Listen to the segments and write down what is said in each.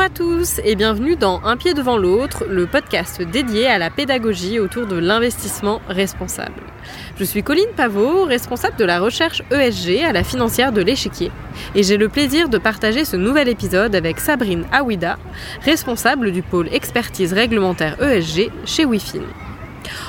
Bonjour à tous et bienvenue dans Un pied devant l'autre, le podcast dédié à la pédagogie autour de l'investissement responsable. Je suis Colline Pavot, responsable de la recherche ESG à la financière de l'échiquier, et j'ai le plaisir de partager ce nouvel épisode avec Sabrine Awida, responsable du pôle expertise réglementaire ESG chez Wifin.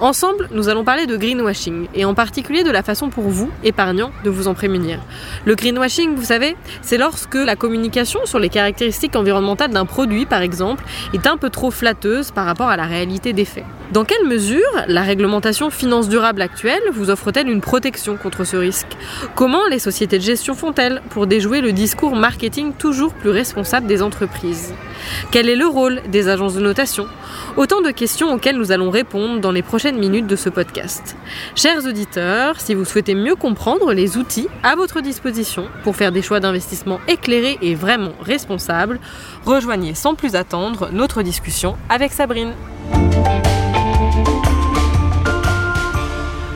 Ensemble, nous allons parler de greenwashing, et en particulier de la façon pour vous, épargnants, de vous en prémunir. Le greenwashing, vous savez, c'est lorsque la communication sur les caractéristiques environnementales d'un produit, par exemple, est un peu trop flatteuse par rapport à la réalité des faits. Dans quelle mesure la réglementation finance durable actuelle vous offre-t-elle une protection contre ce risque? Comment les sociétés de gestion font-elles pour déjouer le discours marketing toujours plus responsable des entreprises? Quel est le rôle des agences de notation? Autant de questions auxquelles nous allons répondre dans les prochaines minutes de ce podcast. Chers auditeurs, si vous souhaitez mieux comprendre les outils à votre disposition pour faire des choix d'investissement éclairés et vraiment responsables, rejoignez sans plus attendre notre discussion avec Sabrine.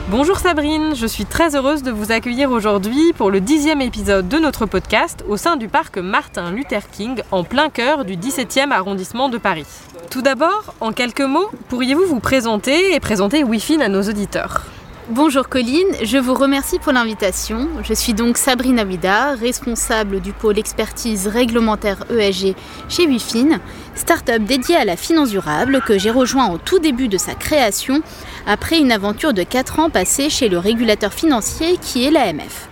Bonjour Sabrine, je suis très heureuse de vous accueillir aujourd'hui pour le dixième épisode de notre podcast au sein du parc Martin Luther King en plein cœur du 17e arrondissement de Paris. Tout d'abord, en quelques mots, pourriez-vous vous présenter et présenter WIFIN à nos auditeurs? Bonjour Colline, je vous remercie pour l'invitation. Je suis donc Sabrina Wida, responsable du pôle expertise réglementaire ESG chez Wifin, start-up dédiée à la finance durable que j'ai rejoint au tout début de sa création après une aventure de 4 ans passée chez le régulateur financier qui est l'AMF.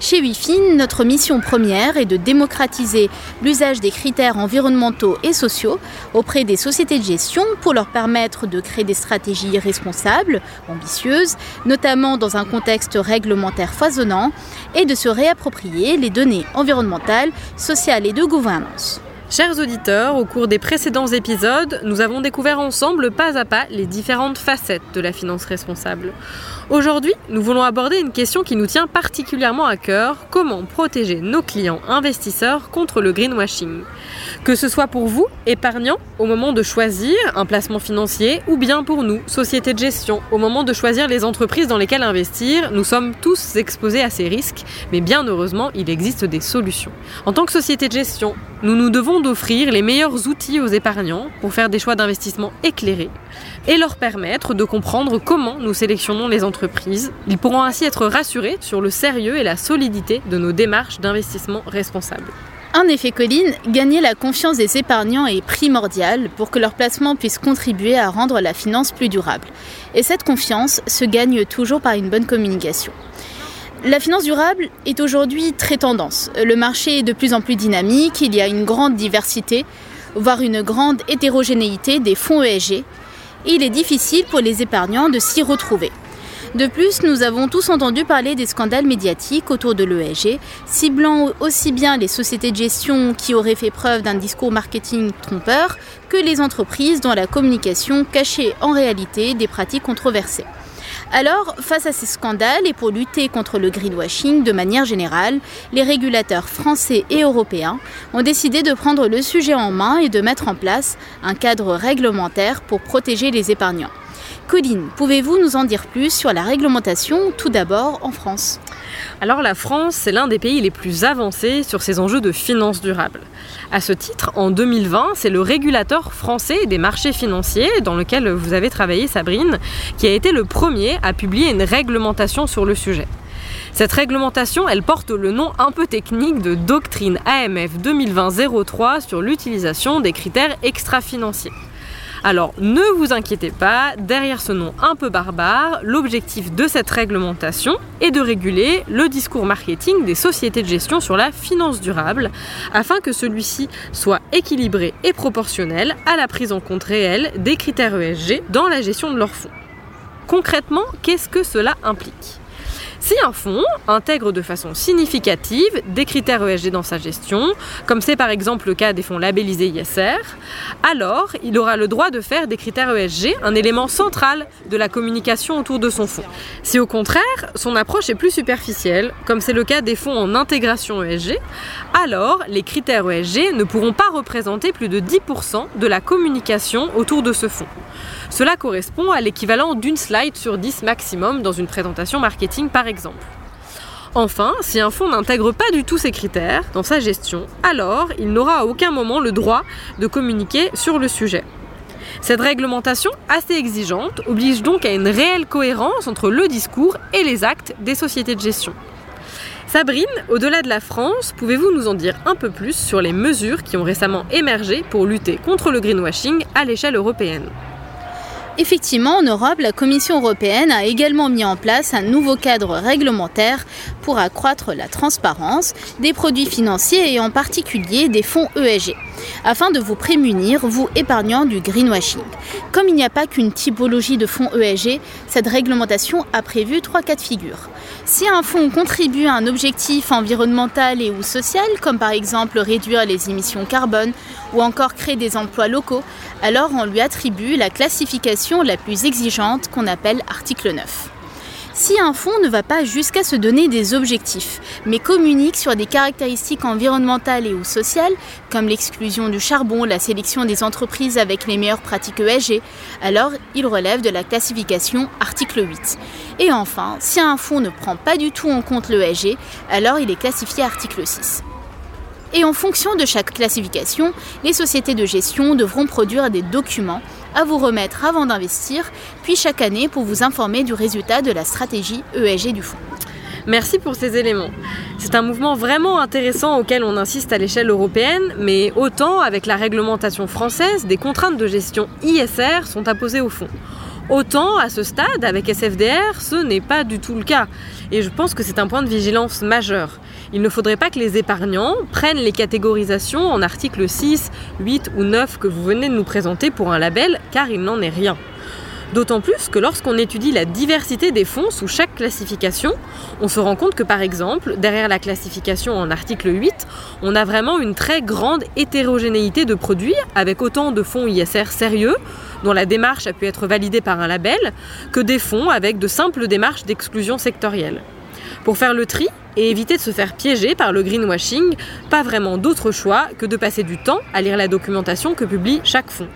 Chez Wifin, notre mission première est de démocratiser l'usage des critères environnementaux et sociaux auprès des sociétés de gestion pour leur permettre de créer des stratégies responsables, ambitieuses, notamment dans un contexte réglementaire foisonnant, et de se réapproprier les données environnementales, sociales et de gouvernance. Chers auditeurs, au cours des précédents épisodes, nous avons découvert ensemble pas à pas les différentes facettes de la finance responsable. Aujourd'hui, nous voulons aborder une question qui nous tient particulièrement à cœur, comment protéger nos clients investisseurs contre le greenwashing? Que ce soit pour vous, épargnants, au moment de choisir un placement financier, ou bien pour nous, sociétés de gestion, au moment de choisir les entreprises dans lesquelles investir, nous sommes tous exposés à ces risques, mais bien heureusement, il existe des solutions. En tant que société de gestion, nous nous devons d'offrir les meilleurs outils aux épargnants pour faire des choix d'investissement éclairés et leur permettre de comprendre comment nous sélectionnons les entreprises. Ils pourront ainsi être rassurés sur le sérieux et la solidité de nos démarches d'investissement responsables. En effet, Colline, gagner la confiance des épargnants est primordial pour que leur placement puisse contribuer à rendre la finance plus durable. Et cette confiance se gagne toujours par une bonne communication. La finance durable est aujourd'hui très tendance. Le marché est de plus en plus dynamique, il y a une grande diversité, voire une grande hétérogénéité des fonds ESG, il est difficile pour les épargnants de s'y retrouver. De plus, nous avons tous entendu parler des scandales médiatiques autour de l'ESG, ciblant aussi bien les sociétés de gestion qui auraient fait preuve d'un discours marketing trompeur que les entreprises dont la communication cachait en réalité des pratiques controversées. Alors, face à ces scandales et pour lutter contre le greenwashing de manière générale, les régulateurs français et européens ont décidé de prendre le sujet en main et de mettre en place un cadre réglementaire pour protéger les épargnants. Colline, pouvez-vous nous en dire plus sur la réglementation, tout d'abord en France? Alors la France, c'est l'un des pays les plus avancés sur ces enjeux de finances durables. À ce titre, en 2020, c'est le régulateur français des marchés financiers, dans lequel vous avez travaillé Sabrine, qui a été le premier à publier une réglementation sur le sujet. Cette réglementation, elle porte le nom un peu technique de Doctrine AMF 2020-03 sur l'utilisation des critères extra-financiers. Alors ne vous inquiétez pas, derrière ce nom un peu barbare, l'objectif de cette réglementation est de réguler le discours marketing des sociétés de gestion sur la finance durable, afin que celui-ci soit équilibré et proportionnel à la prise en compte réelle des critères ESG dans la gestion de leurs fonds. Concrètement, qu'est-ce que cela implique? Si un fonds intègre de façon significative des critères ESG dans sa gestion, comme c'est par exemple le cas des fonds labellisés ISR, alors il aura le droit de faire des critères ESG un élément central de la communication autour de son fonds. Si au contraire, son approche est plus superficielle, comme c'est le cas des fonds en intégration ESG, alors les critères ESG ne pourront pas représenter plus de 10% de la communication autour de ce fonds. Cela correspond à l'équivalent d'une slide sur 10 maximum dans une présentation marketing par exemple. Enfin, si un fonds n'intègre pas du tout ces critères dans sa gestion, alors il n'aura à aucun moment le droit de communiquer sur le sujet. Cette réglementation assez exigeante oblige donc à une réelle cohérence entre le discours et les actes des sociétés de gestion. Sabrine, au-delà de la France, pouvez-vous nous en dire un peu plus sur les mesures qui ont récemment émergé pour lutter contre le greenwashing à l'échelle européenne? Effectivement, en Europe, la Commission européenne a également mis en place un nouveau cadre réglementaire pour accroître la transparence des produits financiers et en particulier des fonds ESG, afin de vous prémunir, vous épargnant du greenwashing. Comme il n'y a pas qu'une typologie de fonds ESG, cette réglementation a prévu trois cas de figure. Si un fonds contribue à un objectif environnemental et ou social, comme par exemple réduire les émissions carbone ou encore créer des emplois locaux, alors on lui attribue la classification la plus exigeante qu'on appelle article 9. Si un fonds ne va pas jusqu'à se donner des objectifs, mais communique sur des caractéristiques environnementales et ou sociales, comme l'exclusion du charbon, la sélection des entreprises avec les meilleures pratiques ESG, alors il relève de la classification article 8. Et enfin, si un fonds ne prend pas du tout en compte l'ESG, alors il est classifié article 6. Et en fonction de chaque classification, les sociétés de gestion devront produire des documents à vous remettre avant d'investir, puis chaque année pour vous informer du résultat de la stratégie ESG du fonds. Merci pour ces éléments. C'est un mouvement vraiment intéressant auquel on insiste à l'échelle européenne, mais autant avec la réglementation française, des contraintes de gestion ISR sont imposées au fond. Autant à ce stade, avec SFDR, ce n'est pas du tout le cas. Et je pense que c'est un point de vigilance majeur. Il ne faudrait pas que les épargnants prennent les catégorisations en articles 6, 8 ou 9 que vous venez de nous présenter pour un label, car il n'en est rien. D'autant plus que lorsqu'on étudie la diversité des fonds sous chaque classification, on se rend compte que par exemple, derrière la classification en article 8, on a vraiment une très grande hétérogénéité de produits, avec autant de fonds ISR sérieux, dont la démarche a pu être validée par un label, que des fonds avec de simples démarches d'exclusion sectorielle. Pour faire le tri et éviter de se faire piéger par le greenwashing, pas vraiment d'autre choix que de passer du temps à lire la documentation que publie chaque fonds.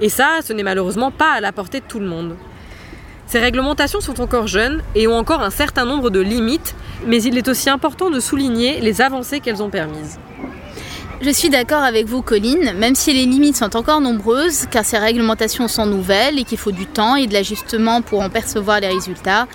Et ça, ce n'est malheureusement pas à la portée de tout le monde. Ces réglementations sont encore jeunes et ont encore un certain nombre de limites, mais il est aussi important de souligner les avancées qu'elles ont permises. Je suis d'accord avec vous, Colline, même si les limites sont encore nombreuses, car ces réglementations sont nouvelles et qu'il faut du temps et de l'ajustement pour en percevoir les résultats,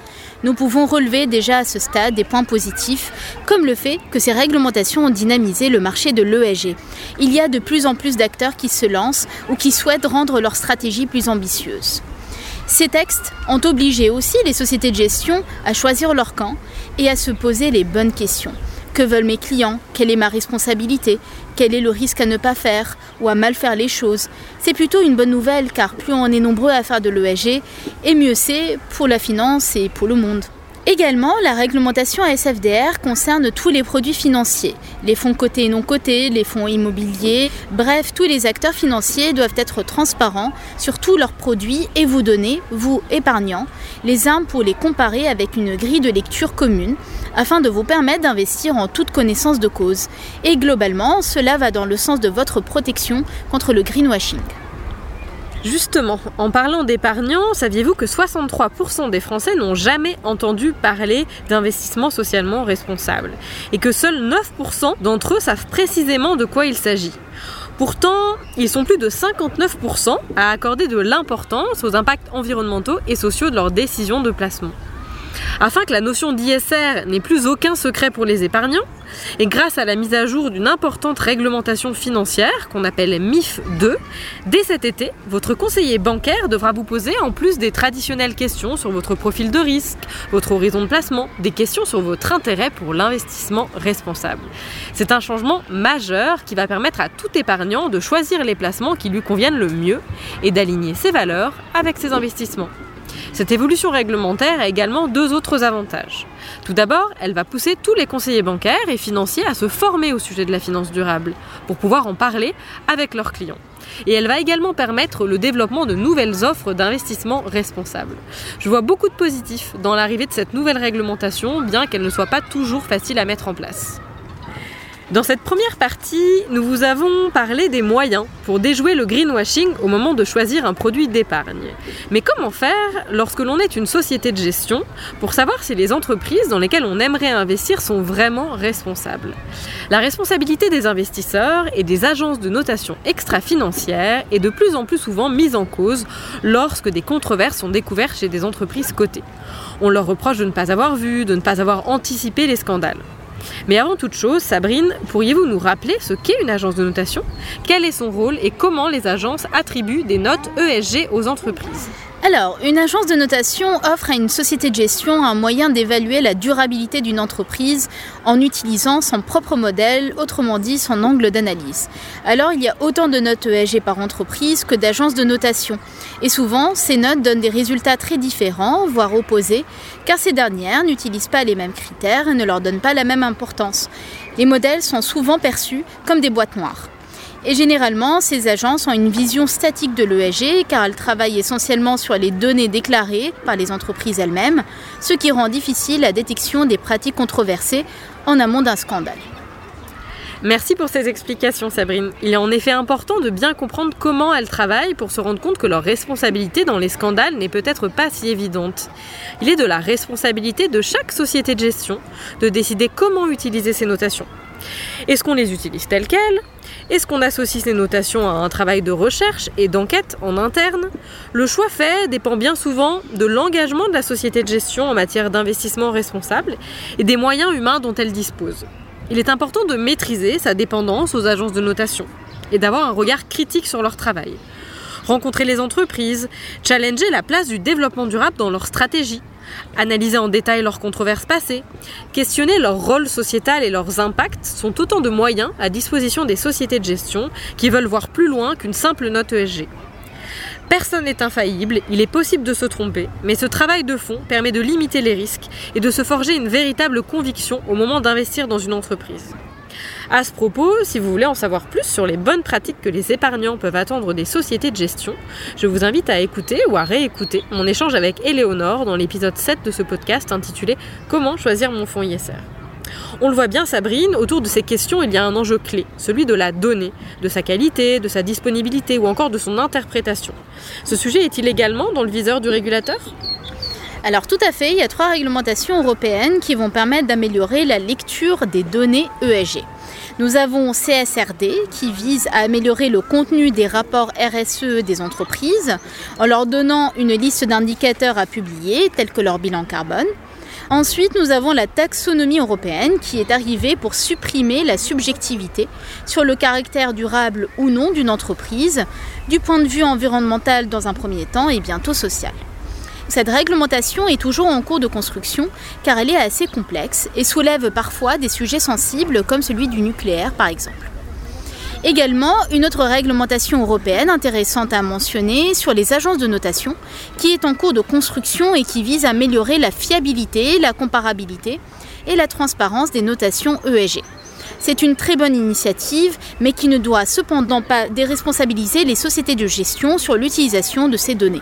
nous pouvons relever déjà à ce stade des points positifs, comme le fait que ces réglementations ont dynamisé le marché de l'ESG. Il y a de plus en plus d'acteurs qui se lancent ou qui souhaitent rendre leur stratégie plus ambitieuse. Ces textes ont obligé aussi les sociétés de gestion à choisir leur camp et à se poser les bonnes questions. Que veulent mes clients? Quelle est ma responsabilité? Quel est le risque à ne pas faire ou à mal faire les choses? C'est plutôt une bonne nouvelle car plus on est nombreux à faire de l'ESG, et mieux c'est pour la finance et pour le monde. Également, la réglementation SFDR concerne tous les produits financiers, les fonds cotés et non cotés, les fonds immobiliers, bref, tous les acteurs financiers doivent être transparents sur tous leurs produits et vous donner, vous épargnants, les armes pour les comparer avec une grille de lecture commune afin de vous permettre d'investir en toute connaissance de cause. Et globalement, cela va dans le sens de votre protection contre le greenwashing. Justement, en parlant d'épargnants, saviez-vous que 63% des Français n'ont jamais entendu parler d'investissement socialement responsable et que seuls 9% d'entre eux savent précisément de quoi il s'agit? Pourtant, ils sont plus de 59% à accorder de l'importance aux impacts environnementaux et sociaux de leurs décisions de placement. Afin que la notion d'ISR n'ait plus aucun secret pour les épargnants, et grâce à la mise à jour d'une importante réglementation financière qu'on appelle MIF 2, dès cet été, votre conseiller bancaire devra vous poser, en plus des traditionnelles questions sur votre profil de risque, votre horizon de placement, des questions sur votre intérêt pour l'investissement responsable. C'est un changement majeur qui va permettre à tout épargnant de choisir les placements qui lui conviennent le mieux et d'aligner ses valeurs avec ses investissements. Cette évolution réglementaire a également deux autres avantages. Tout d'abord, elle va pousser tous les conseillers bancaires et financiers à se former au sujet de la finance durable, pour pouvoir en parler avec leurs clients. Et elle va également permettre le développement de nouvelles offres d'investissement responsables. Je vois beaucoup de positifs dans l'arrivée de cette nouvelle réglementation, bien qu'elle ne soit pas toujours facile à mettre en place. Dans cette première partie, nous vous avons parlé des moyens pour déjouer le greenwashing au moment de choisir un produit d'épargne. Mais comment faire lorsque l'on est une société de gestion pour savoir si les entreprises dans lesquelles on aimerait investir sont vraiment responsables? La responsabilité des investisseurs et des agences de notation extra-financières est de plus en plus souvent mise en cause lorsque des controverses sont découvertes chez des entreprises cotées. On leur reproche de ne pas avoir vu, de ne pas avoir anticipé les scandales. Mais avant toute chose, Sabrine, pourriez-vous nous rappeler ce qu'est une agence de notation? Quel est son rôle et comment les agences attribuent des notes ESG aux entreprises? Alors, une agence de notation offre à une société de gestion un moyen d'évaluer la durabilité d'une entreprise en utilisant son propre modèle, autrement dit son angle d'analyse. Alors, il y a autant de notes ESG par entreprise que d'agences de notation. Et souvent, ces notes donnent des résultats très différents, voire opposés, car ces dernières n'utilisent pas les mêmes critères et ne leur donnent pas la même importance. Les modèles sont souvent perçus comme des boîtes noires. Et généralement, ces agences ont une vision statique de l'ESG car elles travaillent essentiellement sur les données déclarées par les entreprises elles-mêmes, ce qui rend difficile la détection des pratiques controversées en amont d'un scandale. Merci pour ces explications Sabrine. Il est en effet important de bien comprendre comment elles travaillent pour se rendre compte que leur responsabilité dans les scandales n'est peut-être pas si évidente. Il est de la responsabilité de chaque société de gestion de décider comment utiliser ces notations. Est-ce qu'on les utilise telles quelles? Est-ce qu'on associe ces notations à un travail de recherche et d'enquête en interne? Le choix fait dépend bien souvent de l'engagement de la société de gestion en matière d'investissement responsable et des moyens humains dont elle dispose. Il est important de maîtriser sa dépendance aux agences de notation et d'avoir un regard critique sur leur travail. Rencontrer les entreprises, challenger la place du développement durable dans leur stratégie, Analyser en détail leurs controverses passées, questionner leur rôle sociétal et leurs impacts sont autant de moyens à disposition des sociétés de gestion qui veulent voir plus loin qu'une simple note ESG. Personne n'est infaillible, il est possible de se tromper, mais ce travail de fond permet de limiter les risques et de se forger une véritable conviction au moment d'investir dans une entreprise. À ce propos, si vous voulez en savoir plus sur les bonnes pratiques que les épargnants peuvent attendre des sociétés de gestion, je vous invite à écouter ou à réécouter mon échange avec Éléonore dans l'épisode 7 de ce podcast intitulé Comment choisir mon fonds ISR. On le voit bien, Sabrine, autour de ces questions, il y a un enjeu clé, celui de la donnée, de sa qualité, de sa disponibilité ou encore de son interprétation. Ce sujet est-il également dans le viseur du régulateur? Alors tout à fait, il y a trois réglementations européennes qui vont permettre d'améliorer la lecture des données ESG. Nous avons CSRD qui vise à améliorer le contenu des rapports RSE des entreprises en leur donnant une liste d'indicateurs à publier tels que leur bilan carbone. Ensuite, nous avons la taxonomie européenne qui est arrivée pour supprimer la subjectivité sur le caractère durable ou non d'une entreprise, du point de vue environnemental dans un premier temps et bientôt social. Cette réglementation est toujours en cours de construction car elle est assez complexe et soulève parfois des sujets sensibles comme celui du nucléaire par exemple. Également, une autre réglementation européenne intéressante à mentionner sur les agences de notation qui est en cours de construction et qui vise à améliorer la fiabilité, la comparabilité et la transparence des notations ESG. C'est une très bonne initiative, mais qui ne doit cependant pas déresponsabiliser les sociétés de gestion sur l'utilisation de ces données.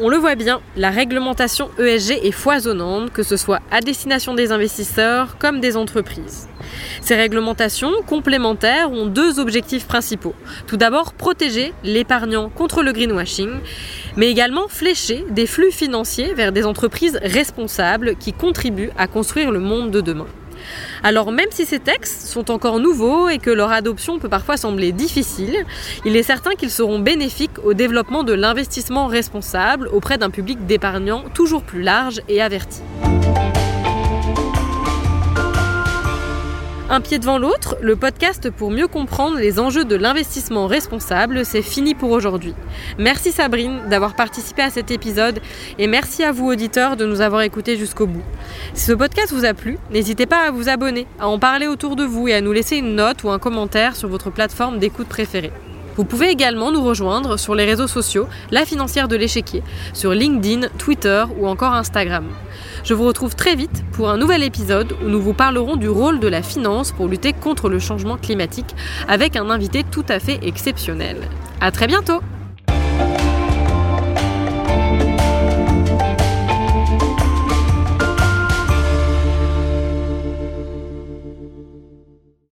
On le voit bien, la réglementation ESG est foisonnante, que ce soit à destination des investisseurs comme des entreprises. Ces réglementations complémentaires ont deux objectifs principaux. Tout d'abord, protéger l'épargnant contre le greenwashing, mais également flécher des flux financiers vers des entreprises responsables qui contribuent à construire le monde de demain. Alors même si ces textes sont encore nouveaux et que leur adoption peut parfois sembler difficile, il est certain qu'ils seront bénéfiques au développement de l'investissement responsable auprès d'un public d'épargnants toujours plus large et averti. Un pied devant l'autre, le podcast pour mieux comprendre les enjeux de l'investissement responsable, c'est fini pour aujourd'hui. Merci Sabrine d'avoir participé à cet épisode et merci à vous auditeurs de nous avoir écoutés jusqu'au bout. Si ce podcast vous a plu, n'hésitez pas à vous abonner, à en parler autour de vous et à nous laisser une note ou un commentaire sur votre plateforme d'écoute préférée. Vous pouvez également nous rejoindre sur les réseaux sociaux, La Financière de l'Échiquier, sur LinkedIn, Twitter ou encore Instagram. Je vous retrouve très vite pour un nouvel épisode où nous vous parlerons du rôle de la finance pour lutter contre le changement climatique avec un invité tout à fait exceptionnel. À très bientôt!